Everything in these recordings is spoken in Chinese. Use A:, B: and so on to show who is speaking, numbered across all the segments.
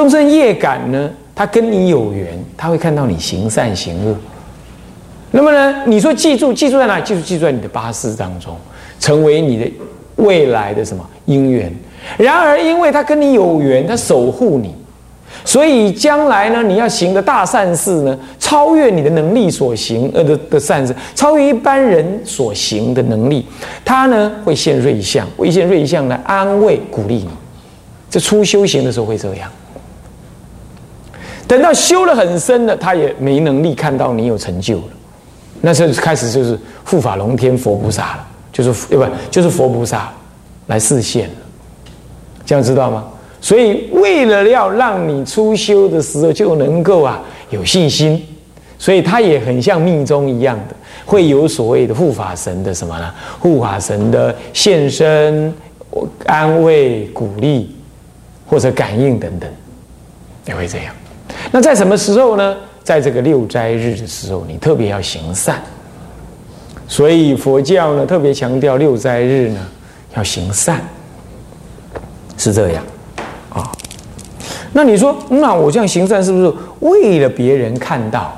A: 众生业感呢，他跟你有缘，他会看到你行善行恶。那么呢，你说记住，记住在哪里？记住，记住在你的八事当中，成为你的未来的什么因缘。然而，因为他跟你有缘，他守护你，所以将来呢，你要行的大善事呢，超越你的能力所行呃的的善事，超越一般人所行的能力，他呢会现瑞相，会现瑞相来安慰鼓励你。这初修行的时候会这样，等到修了很深了，他也没能力看到你有成就了，那时候开始就是护法龙天佛菩萨了，就是对不就是佛菩萨来示现了。这样知道吗？所以为了要让你初修的时候就能够啊有信心，所以他也很像密宗一样的，会有所谓的护法神的什么呢？护法神的现身、安慰、鼓励或者感应等等，也会这样。那在什么时候呢？在这个六斋日的时候，你特别要行善。所以佛教呢特别强调六斋日呢要行善。是这样，啊，那你说，那我这样行善是不是为了别人看到？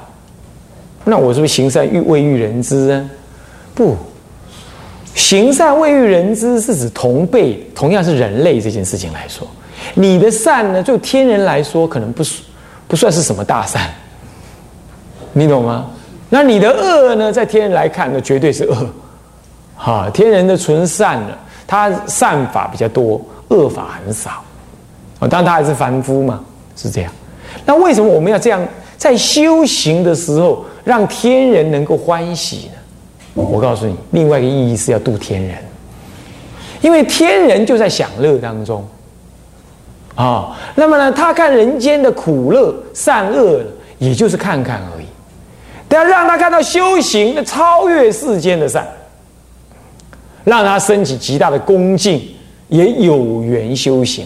A: 那我是不是行善欲为欲人知呢？不，行善为欲人知是指同辈，同样是人类这件事情来说，你的善呢，就天人来说可能不不算是什么大善，你懂吗？那你的恶呢，在天人来看呢，绝对是恶，哈，天人的纯善呢，他善法比较多。恶法很少，啊，当然他还是凡夫嘛，是这样。那为什么我们要这样在修行的时候让天人能够欢喜呢？我告诉你，另外一个意义是要度天人，因为天人就在享乐当中，啊，那么呢，他看人间的苦乐善恶，也就是看看而已。但让他看到修行的超越世间的善，让他升起极大的恭敬。也有缘修行，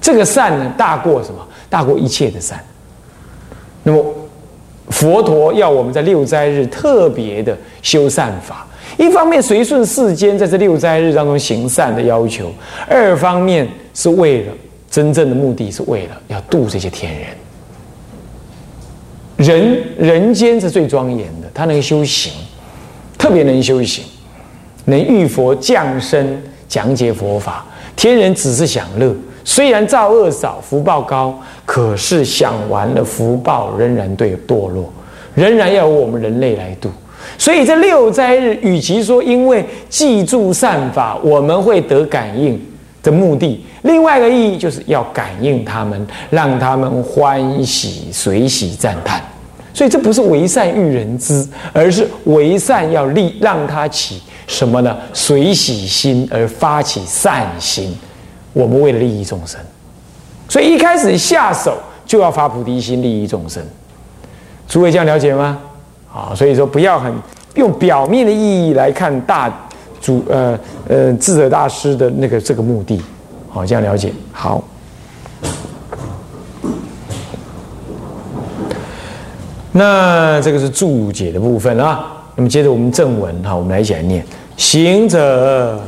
A: 这个善呢，大过什么？大过一切的善。那么，佛陀要我们在六斋日特别的修善法，一方面随顺世间在这六斋日当中行善的要求，二方面是为了真正的目的是为了要度这些天人。人人间是最庄严的，他能修行，特别能修行，能遇佛降生。讲解佛法，天人只是享乐，虽然造恶少，福报高，可是享完了福报，仍然对堕落，仍然要由我们人类来度。所以这六斋日，与其说因为记住善法，我们会得感应的目的，另外一个意义就是要感应他们，让他们欢喜随喜赞叹。所以这不是为善育人之，而是为善要利让他起。什么呢？随喜心而发起善心，我们为了利益众生，所以一开始下手就要发菩提心，利益众生。诸位这样了解吗？啊，所以说不要很用表面的意义来看大主呃呃智者大师的那个这个目的。好，这样了解好。那这个是注解的部分啊。那么接着我们正文哈，我们来一起来念：行者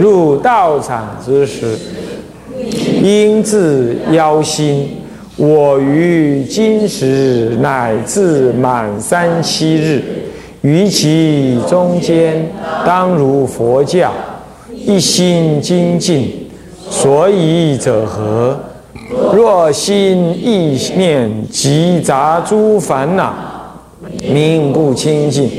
A: 入道场之时，应自妖心。我于今时乃至满三七日，于其中间，当如佛教一心精进。所以者何？若心意念即杂诸烦恼。名不清净，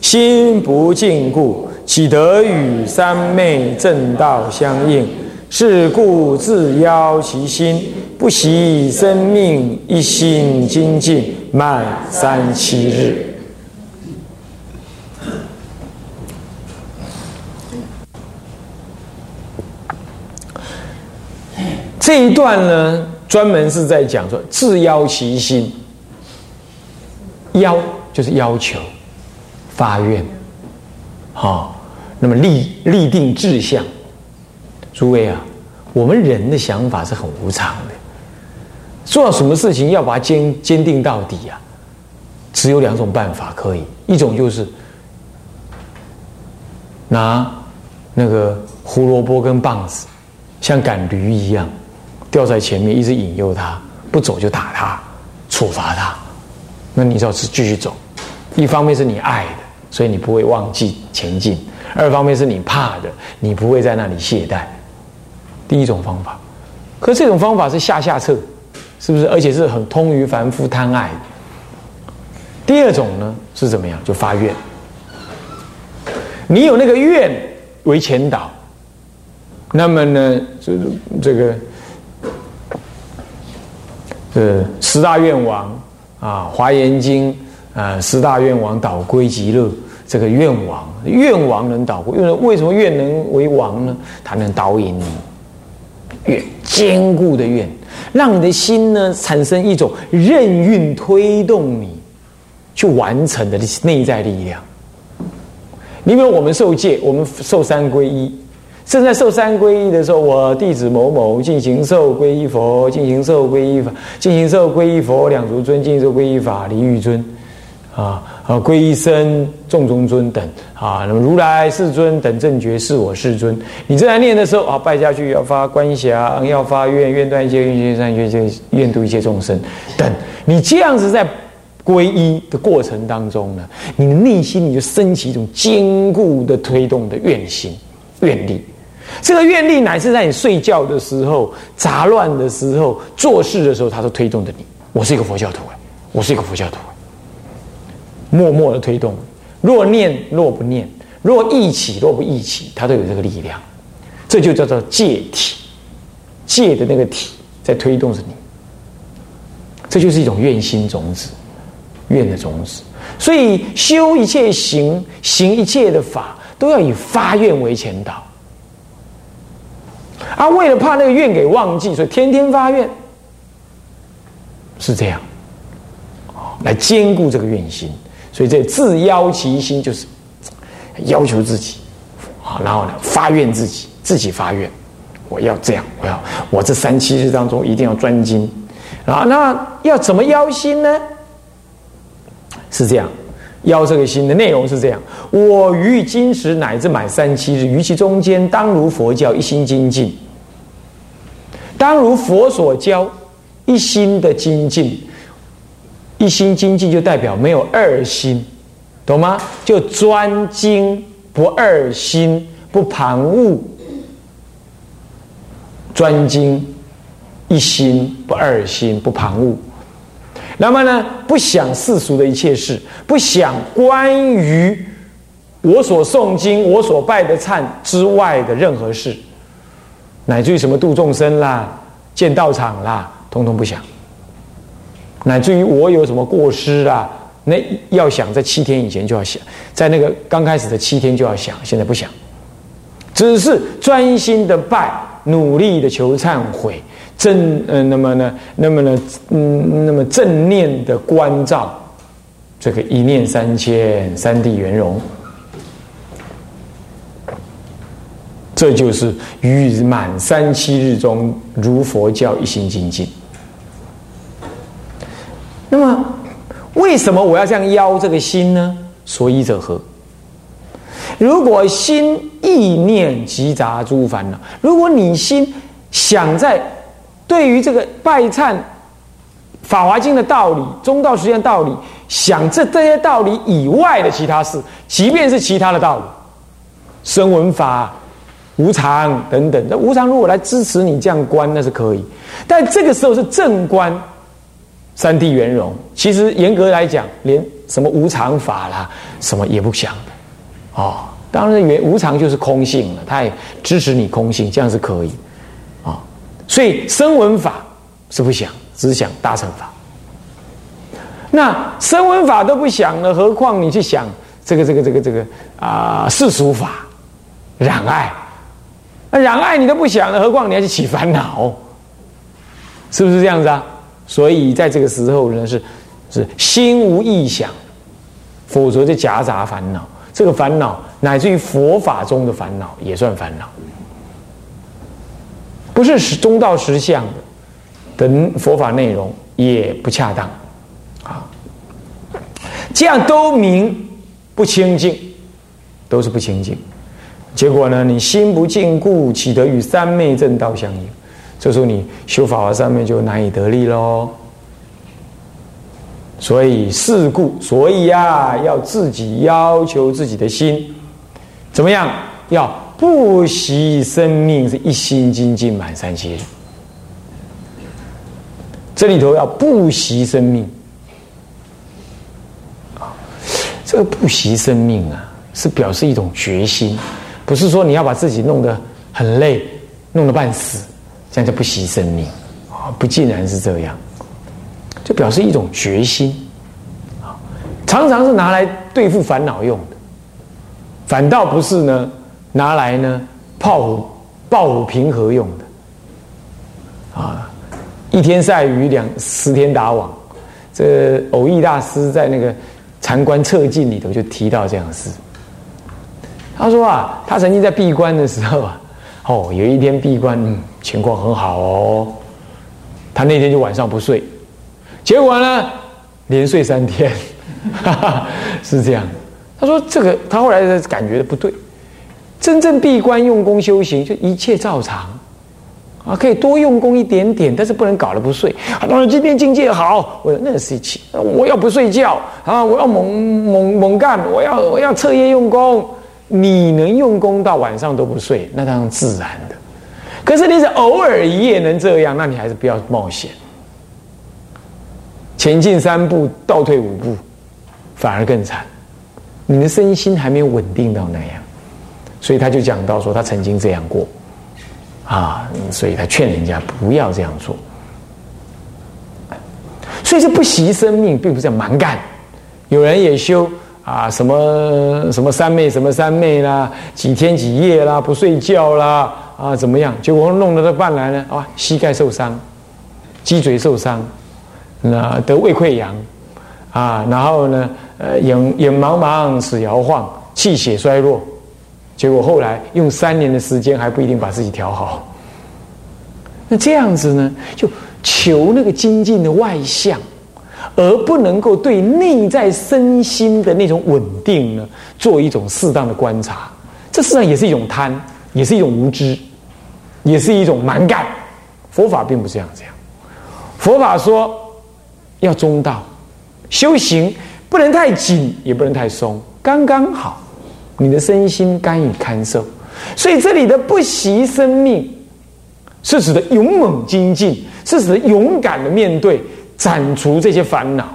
A: 心不净故，岂得与三昧正道相应？是故自邀其心，不惜生命，一心精进，满三七日。这一段呢，专门是在讲说自邀其心，邀。就是要求发愿，好，那么立立定志向。诸位啊，我们人的想法是很无常的，做什么事情要把它坚坚定到底啊？只有两种办法可以，一种就是拿那个胡萝卜跟棒子，像赶驴一样，掉在前面，一直引诱他，不走就打他，处罚他。那你要是继续走，一方面是你爱的，所以你不会忘记前进；二方面是你怕的，你不会在那里懈怠。第一种方法，可这种方法是下下策，是不是？而且是很通于凡夫贪爱。第二种呢是怎么样？就发愿。你有那个愿为前导，那么呢，这这个呃十大愿王啊，《华严经》啊，十大愿王导归极乐，这个愿王愿王能导归，因为为什么愿能为王呢？他能导引你。愿坚固的愿，让你的心呢产生一种任运推动你去完成的内在力量。你比如我们受戒，我们受三皈依，正在受三皈依的时候，我弟子某某进行受皈依佛，进行受皈依法，进行受皈依佛两足尊，进行受皈依法离欲尊。啊啊！皈依僧、众中尊等啊，那么如来世尊等正觉是我世尊。你正在念的时候啊，拜下去要发观想，要发愿，愿断一切愿行善愿，这愿度一切众生等。你这样子在皈依的过程当中呢，你的内心你就升起一种坚固的推动的愿心、愿力。这个愿力乃是在你睡觉的时候、杂乱的时候、做事的时候，它都推动着你。我是一个佛教徒啊，我是一个佛教徒。默默的推动，若念若不念，若忆起若不忆起，它都有这个力量，这就叫做戒体，戒的那个体在推动着你，这就是一种愿心种子，愿的种子。所以修一切行，行一切的法，都要以发愿为前导。啊，为了怕那个愿给忘记，所以天天发愿，是这样，来兼顾这个愿心。所以这自邀其心就是要求自己。啊，然后呢发愿自己，自己发愿，我要这样，我要我这三七日当中一定要专精。啊。那要怎么邀心呢？是这样，邀这个心的内容是这样：我于今时乃至满三七日，于其中间，当如佛教一心精进，当如佛所教一心的精进。一心精进就代表没有二心，懂吗？就专精不二心，不旁骛，专精一心不二心不旁骛。那么呢，不想世俗的一切事，不想关于我所诵经、我所拜的忏之外的任何事，乃至于什么度众生啦、建道场啦，通通不想。乃至于我有什么过失啊？那要想在七天以前就要想，在那个刚开始的七天就要想，现在不想，只是专心的拜，努力的求忏悔，正呃，那么呢，那么呢，嗯，那么正念的关照，这个一念三千，三地圆融，这就是于满三七日中如佛教一心精进。那么，为什么我要这样邀这个心呢？所以者何？如果心意念集杂诸烦恼，如果你心想在对于这个拜忏、法华经的道理、中道实践道理，想这这些道理以外的其他事，即便是其他的道理，声闻法、无常等等，那无常如果来支持你这样观，那是可以。但这个时候是正观。三地圆融，其实严格来讲，连什么无常法啦，什么也不想的，哦，当然原无常就是空性了，他也支持你空性，这样是可以，啊，所以声闻法是不想，只想大乘法。那声闻法都不想了，何况你去想这个这个这个这个啊世俗法，染爱，那染爱你都不想了，何况你还去起烦恼，是不是这样子啊？所以在这个时候呢，是是心无意想，否则就夹杂烦恼。这个烦恼乃至于佛法中的烦恼也算烦恼，不是实中道实相的的佛法内容也不恰当啊。这样都明不清净，都是不清净。结果呢，你心不净故，岂得与三昧正道相应？这时候你修法华上面就难以得力喽。所以事故，所以呀，要自己要求自己的心，怎么样？要不惜生命，是一心精进满三千。这里头要不惜生命啊，这个不惜生命啊，是表示一种决心，不是说你要把自己弄得很累，弄得半死，这样就不惜生命啊，不尽然是这样。就表示一种决心，啊，常常是拿来对付烦恼用的，反倒不是呢拿来呢炮虎抱虎平和用的，啊，一天晒鱼两十天打网，这偶益大师在那个禅观策进里头就提到这样的事。他说啊，他曾经在闭关的时候啊，哦，有一天闭关，嗯，情况很好哦，他那天就晚上不睡。结果呢，连睡三天，哈 哈是这样。他说：“这个，他后来感觉不对。真正闭关用功修行，就一切照常啊，可以多用功一点点，但是不能搞得不睡。当然今天境界好，我那是一起，我要不睡觉啊，我要猛猛猛干，我要我要彻夜用功。你能用功到晚上都不睡，那当然自然的。可是你是偶尔一夜能这样，那你还是不要冒险。”前进三步，倒退五步，反而更惨。你的身心还没有稳定到那样，所以他就讲到说，他曾经这样过，啊，所以他劝人家不要这样做。所以这不惜生命，并不是蛮干。有人也修啊，什么什么三昧，什么三昧啦，几天几夜啦，不睡觉啦，啊，怎么样？结果弄得他半来呢，啊，膝盖受伤，脊椎受伤。那得胃溃疡，啊，然后呢，呃，眼眼茫茫，齿摇晃，气血衰弱，结果后来用三年的时间还不一定把自己调好。那这样子呢，就求那个精进的外相，而不能够对内在身心的那种稳定呢，做一种适当的观察。这实际上也是一种贪，也是一种无知，也是一种蛮干。佛法并不是这样，讲。佛法说。要中道，修行不能太紧，也不能太松，刚刚好，你的身心甘以堪受。所以这里的不惜生命，是指的勇猛精进，是指的勇敢的面对，斩除这些烦恼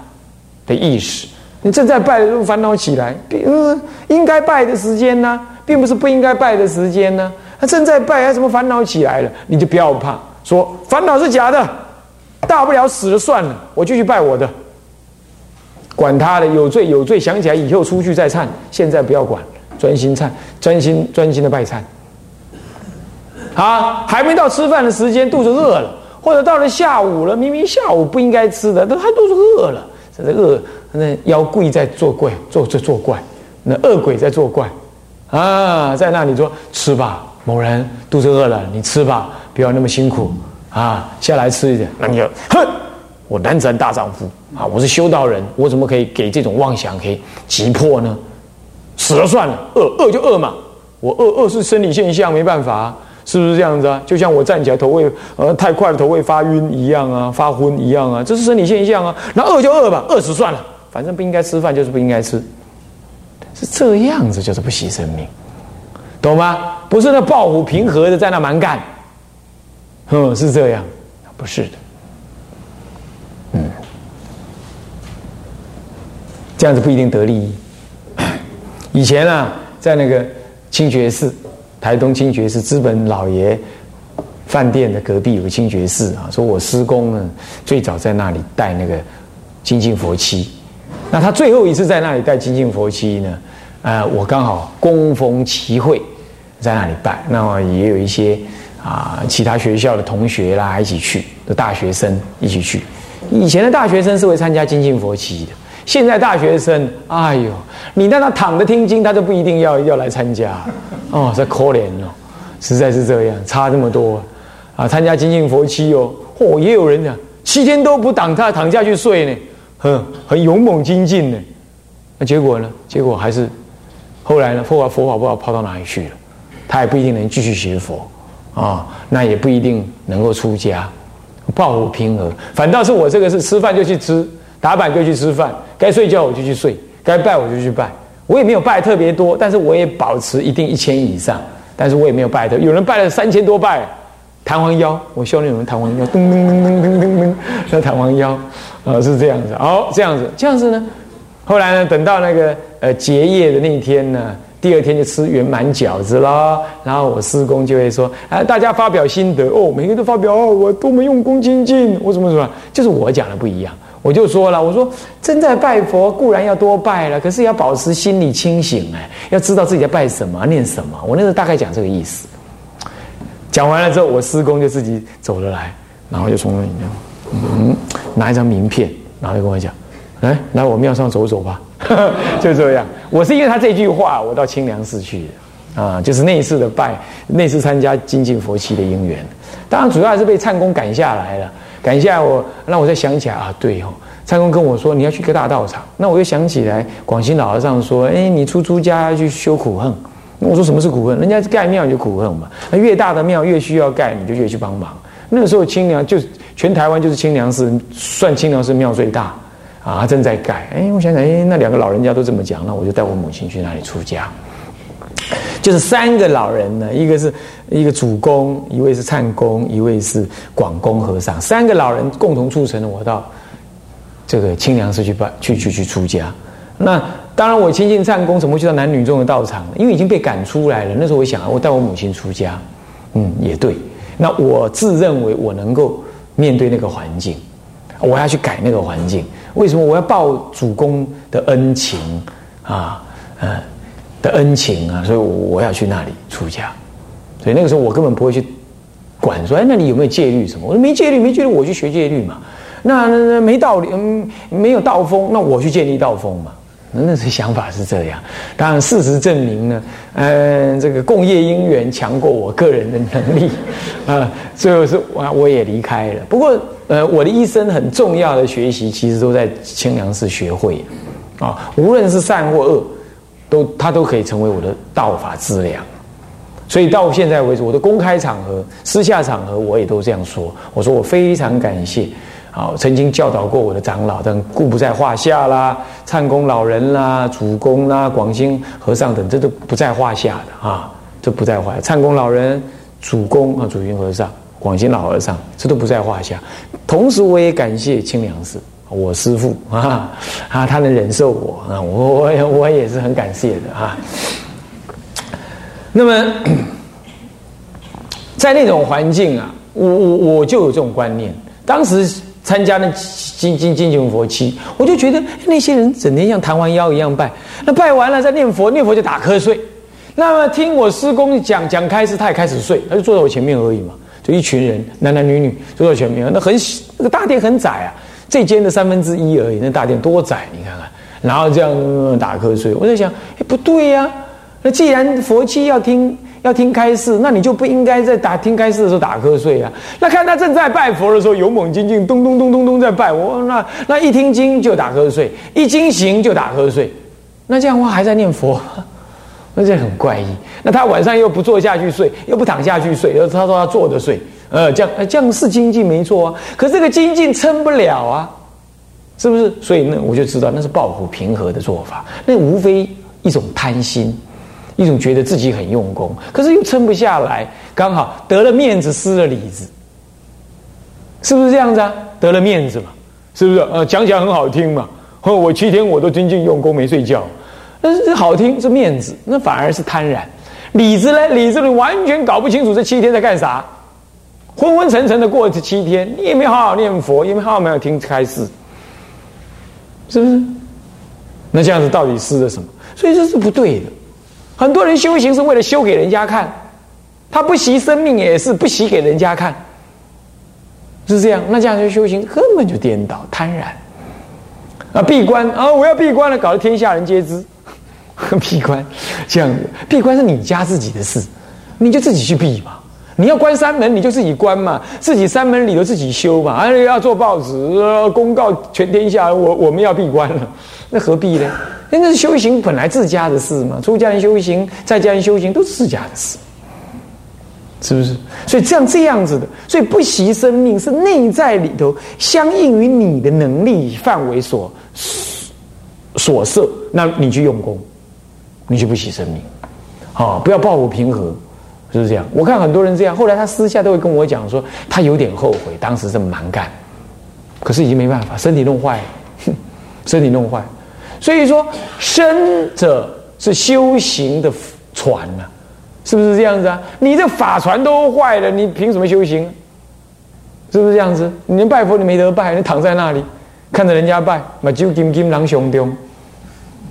A: 的意识。你正在拜的时候烦恼起来，嗯，应该拜的时间呢，并不是不应该拜的时间呢。他正在拜，还什么烦恼起来了，你就不要怕，说烦恼是假的。大不了死了算了，我就去拜我的，管他的，有罪有罪，想起来以后出去再忏，现在不要管，专心忏，专心专心的拜忏。啊，还没到吃饭的时间，肚子饿了，或者到了下午了，明明下午不应该吃的，但他肚子饿了，这是饿，那妖怪在作怪，作作作怪，那恶鬼在作怪，啊，在那里说吃吧，某人肚子饿了，你吃吧，不要那么辛苦。啊，下来吃一点，那你就哼，我男子汉大丈夫啊，我是修道人，我怎么可以给这种妄想可以击破呢？死了算了，饿饿就饿嘛，我饿饿是生理现象，没办法，是不是这样子啊？就像我站起来头会呃太快了，头会发晕一样啊，发昏一样啊，这是生理现象啊。那饿就饿吧，饿死算了，反正不应该吃饭就是不应该吃，是这样子就是不惜生命，懂吗？不是那抱虎平和的在那蛮干。嗯，是这样，不是的。嗯，这样子不一定得利益。以前啊，在那个清觉寺，台东清觉寺资本老爷饭店的隔壁有个清觉寺啊，说我师公呢最早在那里带那个精进佛七，那他最后一次在那里带精进佛七呢，呃，我刚好恭逢其会，在那里拜，那么也有一些。啊，其他学校的同学啦，一起去的大学生一起去。以前的大学生是会参加精进佛期的，现在大学生，哎呦，你让他躺着听经，他就不一定要要来参加。哦，这可怜哦，实在是这样，差这么多啊！参加精进佛期哦，嚯，也有人讲七天都不挡他躺下去睡呢，很很勇猛精进呢。那结果呢？结果还是后来呢？佛法佛法不知道跑到哪里去了，他也不一定能继续学佛。啊，那也不一定能够出家，抱负平和。反倒是我这个是吃饭就去吃，打板就去吃饭，该睡觉我就去睡，该拜我就去拜。我也没有拜特别多，但是我也保持一定一千以上。但是我也没有拜的，有人拜了三千多拜，弹簧腰，我修炼有人弹簧腰，噔噔噔噔噔噔噔，那弹簧腰，啊是这样子，哦这样子，这样子呢，后来呢，等到那个呃结业的那一天呢，第二天就吃圆满饺子啦，然后我师公就会说，啊大家发表心得哦，每个人都发表哦，我多么用功精进，我怎么怎么，就是我讲的不一样。我就说了，我说正在拜佛固然要多拜了，可是要保持心理清醒哎，要知道自己在拜什么、念什么。我那时候大概讲这个意思。讲完了之后，我师公就自己走了来，然后就从那里面，嗯，拿一张名片，然后就跟我讲，来来我庙上走走吧，就这样。我是因为他这句话，我到清凉寺去的啊，就是那一次的拜，那次参加精进佛期的因缘。当然主要还是被唱功赶下来了。感谢我，让我再想起来啊，对哦，蔡公跟我说你要去个大道场，那我又想起来广西老和尚说，哎，你出出家去修苦恨，我说什么是苦恨？人家盖庙就苦恨嘛，那越大的庙越需要盖，你就越去帮忙。那个时候清凉就全台湾就是清凉寺，算清凉寺庙最大啊，正在盖。哎，我想想，哎，那两个老人家都这么讲，那我就带我母亲去那里出家。就是三个老人呢，一个是一个主公，一位是唱公，一位是广公和尚，三个老人共同促成了我到这个清凉寺去办去去去出家。那当然，我亲近唱公，怎么会去到男女众的道场？因为已经被赶出来了。那时候我想，我带我母亲出家，嗯，也对。那我自认为我能够面对那个环境，我要去改那个环境。为什么我要报主公的恩情啊？嗯。的恩情啊，所以我要去那里出家，所以那个时候我根本不会去管说，哎，那里有没有戒律什么？我说没戒律，没戒律，我去学戒律嘛。那那那没道理，嗯，没有道风，那我去建立道风嘛。那那时想法是这样。当然事实证明呢，嗯，这个共业因缘强过我个人的能力 啊，最后是我我也离开了。不过呃，我的一生很重要的学习，其实都在清凉寺学会啊，无论是善或恶。都，他都可以成为我的道法资粮，所以到现在为止，我的公开场合、私下场合，我也都这样说。我说我非常感谢，啊，曾经教导过我的长老，但故不在话下啦，唱功老人啦，主公啦，广兴和尚等，这都不在话下的啊，这不在话。唱功老人、主公啊，主云和尚、广兴老和尚，这都不在话下。同时，我也感谢清凉寺。我师父啊啊，他能忍受我啊，我我我也是很感谢的啊。那么，在那种环境啊，我我我就有这种观念。当时参加那金金金九佛期，我就觉得那些人整天像弹完腰一样拜，那拜完了再念佛，念佛就打瞌睡。那么听我师公讲讲开始，他也开始睡，他就坐在我前面而已嘛，就一群人男男女女坐在前面，那很那个大殿很窄啊。这间的三分之一而已，那大殿多窄，你看看，然后这样打瞌睡。我在想，哎，不对呀，那既然佛七要听要听开示，那你就不应该在打听开示的时候打瞌睡啊。那看他正在拜佛的时候，勇猛精进，咚咚咚咚咚在拜，我那那一听经就打瞌睡，一经行就打瞌睡，那这样的话还在念佛，那这很怪异。那他晚上又不坐下去睡，又不躺下去睡，又他说他坐着睡。呃，这样，这样是精进没错啊，可这个精进撑不了啊，是不是？所以那我就知道那是抱负平和的做法，那无非一种贪心，一种觉得自己很用功，可是又撑不下来，刚好得了面子，失了里子，是不是这样子啊？得了面子嘛，是不是？呃，讲讲很好听嘛，我七天我都精进用功没睡觉，但是好听是面子，那反而是贪婪，里子呢？里子你完全搞不清楚这七天在干啥。昏昏沉沉的过这七天，你也没好好念佛，也没好好没有听开示，是不是？那这样子到底是了什么？所以这是不对的。很多人修行是为了修给人家看，他不惜生命也是不惜给人家看，是这样。那这样就修行根本就颠倒贪婪啊！闭关啊！我要闭关了，搞得天下人皆知。闭关这样子，闭关是你家自己的事，你就自己去闭吧。你要关山门，你就自己关嘛，自己山门里头自己修嘛。啊，要做报纸公告全天下，我我们要闭关了，那何必呢？那是修行本来自家的事嘛。出家人修行，在家人修行都是自家的事，是不是？所以这样这样子的，所以不惜生命是内在里头相应于你的能力范围所所设，那你去用功，你就不惜生命，啊，不要抱负平和，是不是这样？我看很多人这样，后来他私下都会跟我讲说，他有点后悔当时这么蛮干，可是已经没办法，身体弄坏了，身体弄坏，所以说生者是修行的船呐。是不是这样子啊？你这法船都坏了，你凭什么修行？是不是这样子？你连拜佛你没得拜，你躺在那里看着人家拜，把酒金金狼熊丢，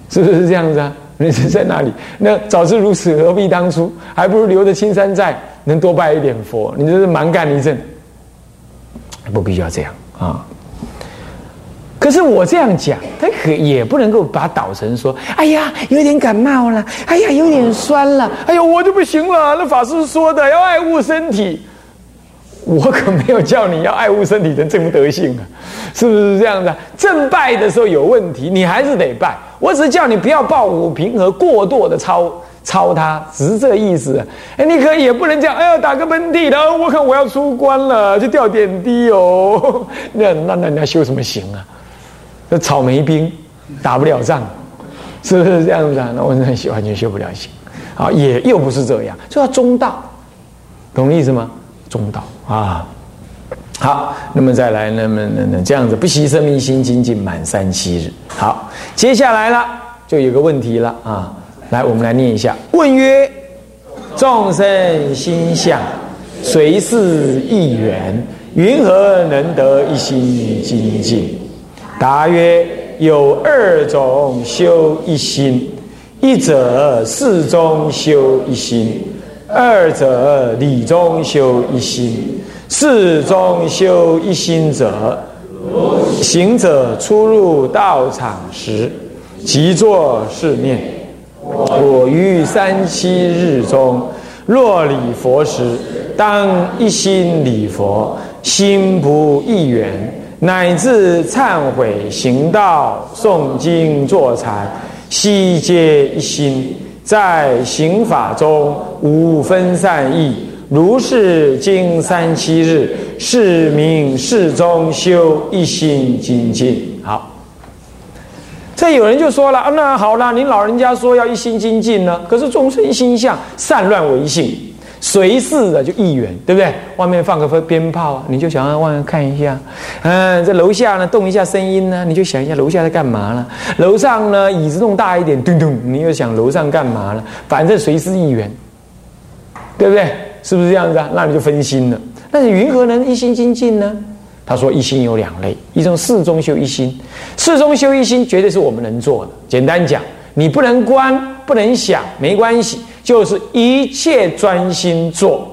A: 是不是这样子啊？你是在那里？那早知如此，何必当初？还不如留着青山在，能多拜一点佛。你这是蛮干一阵，不必要这样啊。可是我这样讲，他可也不能够把导成说：“哎呀，有点感冒了，哎呀，有点酸了，哎呦，我就不行了。”那法师说的要爱护身体，我可没有叫你要爱护身体的这副德性啊，是不是这样的？正拜的时候有问题，你还是得拜。我只是叫你不要抱五平和过度的操操他，只是这个意思。哎，你可以也不能讲，哎呀，打个喷嚏了，我看我要出关了，就掉点滴哦。那那那你要修什么行啊？这草莓兵打不了仗，是不是这样子啊？那我很喜欢，就修不了行，啊，也又不是这样，就要中道，懂意思吗？中道啊，好，那么再来，那么那那这样子，不惜生命心精进满三七日。好，接下来了，就有个问题了啊，来，我们来念一下。问曰：众生心相随是一缘，云何能得一心精进？答曰：有二种修一心，一者事中修一心，二者理中修一心。事中修一心者，行者出入道场时，即作是念：我于三七日中，若礼佛时，当一心礼佛，心不异缘。乃至忏悔行道、诵经坐禅，悉皆一心，在行法中无分散意。如是经三七日，是名世中修一心精进。好，这有人就说了：那好了，您老人家说要一心精进呢，可是众生心相散乱为性。随事的就一元，对不对？外面放个鞭鞭炮，你就想要外面看一下。嗯，这楼下呢动一下声音呢，你就想一下楼下在干嘛了。楼上呢椅子弄大一点，咚咚，你又想楼上干嘛了？反正随事一元，对不对？是不是这样子啊？那你就分心了。那你云何能一心精进呢？他说一心有两类，一种事中修一心，事中修一心绝对是我们能做的。简单讲，你不能观，不能想，没关系。就是一切专心做，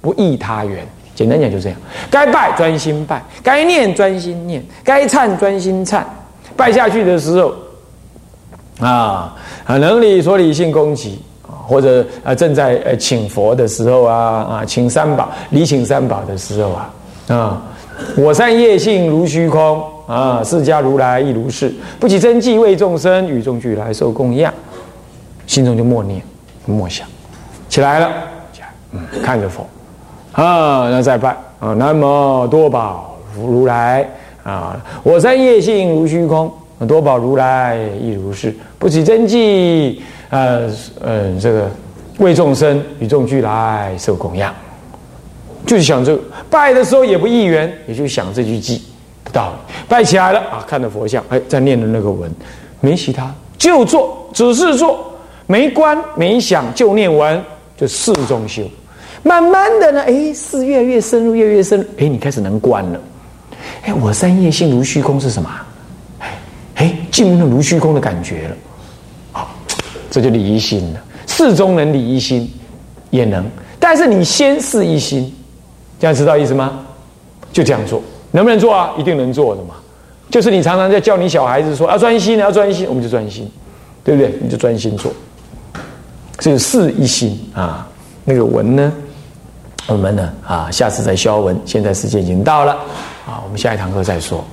A: 不异他缘。简单讲就这样，该拜专心拜，该念专心念，该忏专心忏。拜下去的时候，啊，能理所理性攻击，或者啊正在呃请佛的时候啊啊请三宝礼请三宝的时候啊啊，我善业性如虚空啊，释迦如来亦如是，不起真迹为众生，与众俱来受供养，心中就默念。默想，起来了，起来嗯，看着佛，啊，那再拜啊，南无多宝如来啊，我善业性如虚空，多宝如来亦如是，不起真迹，呃，嗯，这个为众生与众俱来受供养，就是想这个拜的时候也不一缘，也就想这句偈的道理，拜起来了啊，看着佛像，哎，在念的那个文，没其他，就做，只是做。没观没想就念完，就四中修。慢慢的呢，哎，事越来越深入，越来越深。哎，你开始能观了。哎，我三业性如虚空是什么？哎，进入了如虚空的感觉了。好，这就理一心了。事中能理一心，也能。但是你先试一心，这样知道意思吗？就这样做，能不能做啊？一定能做的嘛。就是你常常在叫你小孩子说要专心，要专心，我们就专心，对不对？你就专心做。这个事一心啊，那个文呢，我们呢啊，下次再消文。现在时间已经到了啊，我们下一堂课再说。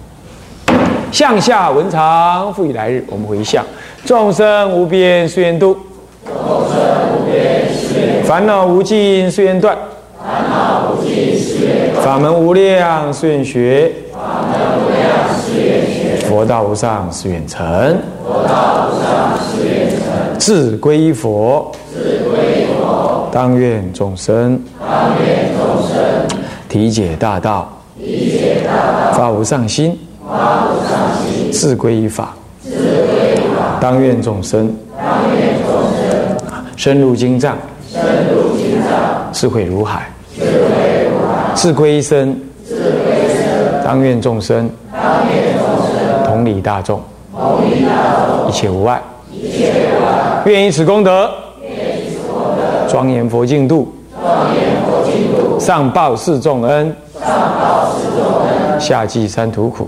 A: 向下文长赋予来日，我们回向。众生无边誓愿度，
B: 众生无边誓愿
A: 烦恼无尽誓愿断，烦恼无尽誓愿断；法门无量誓愿学，法门无量誓愿学；佛道无上誓愿成，佛道无上誓愿成；志归佛，志归佛；当愿众生，当愿众生；体解大道，体解大道；发无上心。法无上希，自归依法。自归法，当愿众生。当愿众生，深入经藏。深入经藏，智慧如海。智慧如海，自归一生。自归依身，当愿众生。当愿众生，同理大众。同理大众，一切无碍。一切无碍，愿以此功德。愿以此功德，庄严佛净土。庄严佛净土，上报四重恩。上报四重恩，下济三途苦。